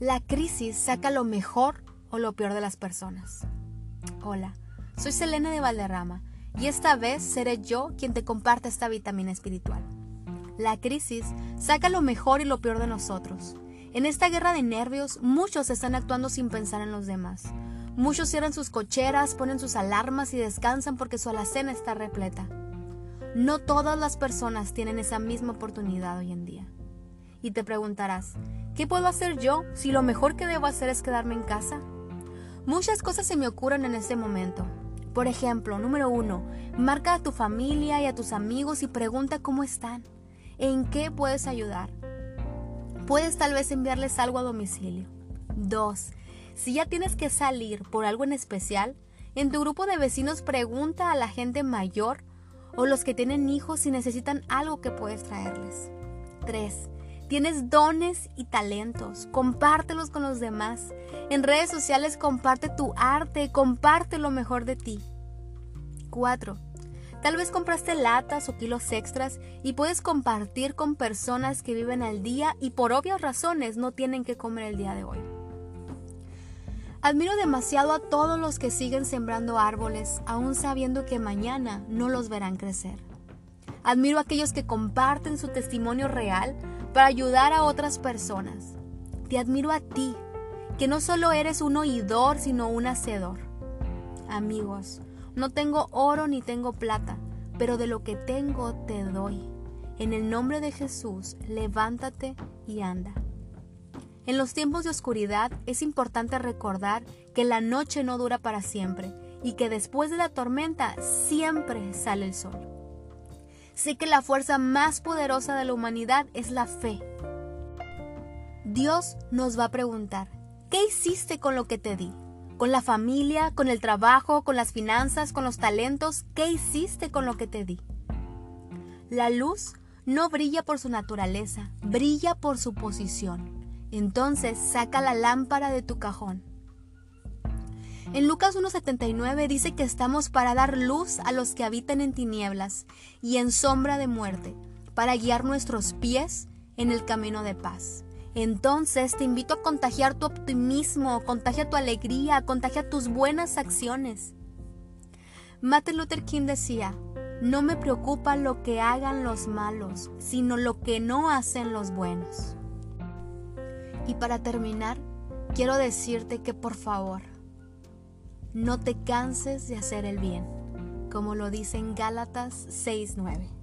La crisis saca lo mejor o lo peor de las personas. Hola, soy Selena de Valderrama y esta vez seré yo quien te comparte esta vitamina espiritual. La crisis saca lo mejor y lo peor de nosotros. En esta guerra de nervios, muchos están actuando sin pensar en los demás. Muchos cierran sus cocheras, ponen sus alarmas y descansan porque su alacena está repleta. No todas las personas tienen esa misma oportunidad hoy en día. Y te preguntarás, ¿qué puedo hacer yo si lo mejor que debo hacer es quedarme en casa? Muchas cosas se me ocurren en este momento. Por ejemplo, número uno, marca a tu familia y a tus amigos y pregunta cómo están, en qué puedes ayudar. Puedes tal vez enviarles algo a domicilio. Dos, si ya tienes que salir por algo en especial, en tu grupo de vecinos pregunta a la gente mayor o los que tienen hijos si necesitan algo que puedes traerles. 3. Tienes dones y talentos, compártelos con los demás. En redes sociales comparte tu arte, comparte lo mejor de ti. 4. Tal vez compraste latas o kilos extras y puedes compartir con personas que viven al día y por obvias razones no tienen que comer el día de hoy. Admiro demasiado a todos los que siguen sembrando árboles, aún sabiendo que mañana no los verán crecer. Admiro a aquellos que comparten su testimonio real para ayudar a otras personas. Te admiro a ti, que no solo eres un oidor, sino un hacedor. Amigos, no tengo oro ni tengo plata, pero de lo que tengo te doy. En el nombre de Jesús, levántate y anda. En los tiempos de oscuridad es importante recordar que la noche no dura para siempre y que después de la tormenta siempre sale el sol. Sé que la fuerza más poderosa de la humanidad es la fe. Dios nos va a preguntar, ¿qué hiciste con lo que te di? ¿Con la familia, con el trabajo, con las finanzas, con los talentos? ¿Qué hiciste con lo que te di? La luz no brilla por su naturaleza, brilla por su posición. Entonces saca la lámpara de tu cajón. En Lucas 1.79 dice que estamos para dar luz a los que habitan en tinieblas y en sombra de muerte, para guiar nuestros pies en el camino de paz. Entonces te invito a contagiar tu optimismo, contagia tu alegría, contagia tus buenas acciones. Martin Luther King decía, no me preocupa lo que hagan los malos, sino lo que no hacen los buenos. Y para terminar, quiero decirte que por favor, no te canses de hacer el bien, como lo dice en Gálatas 6:9.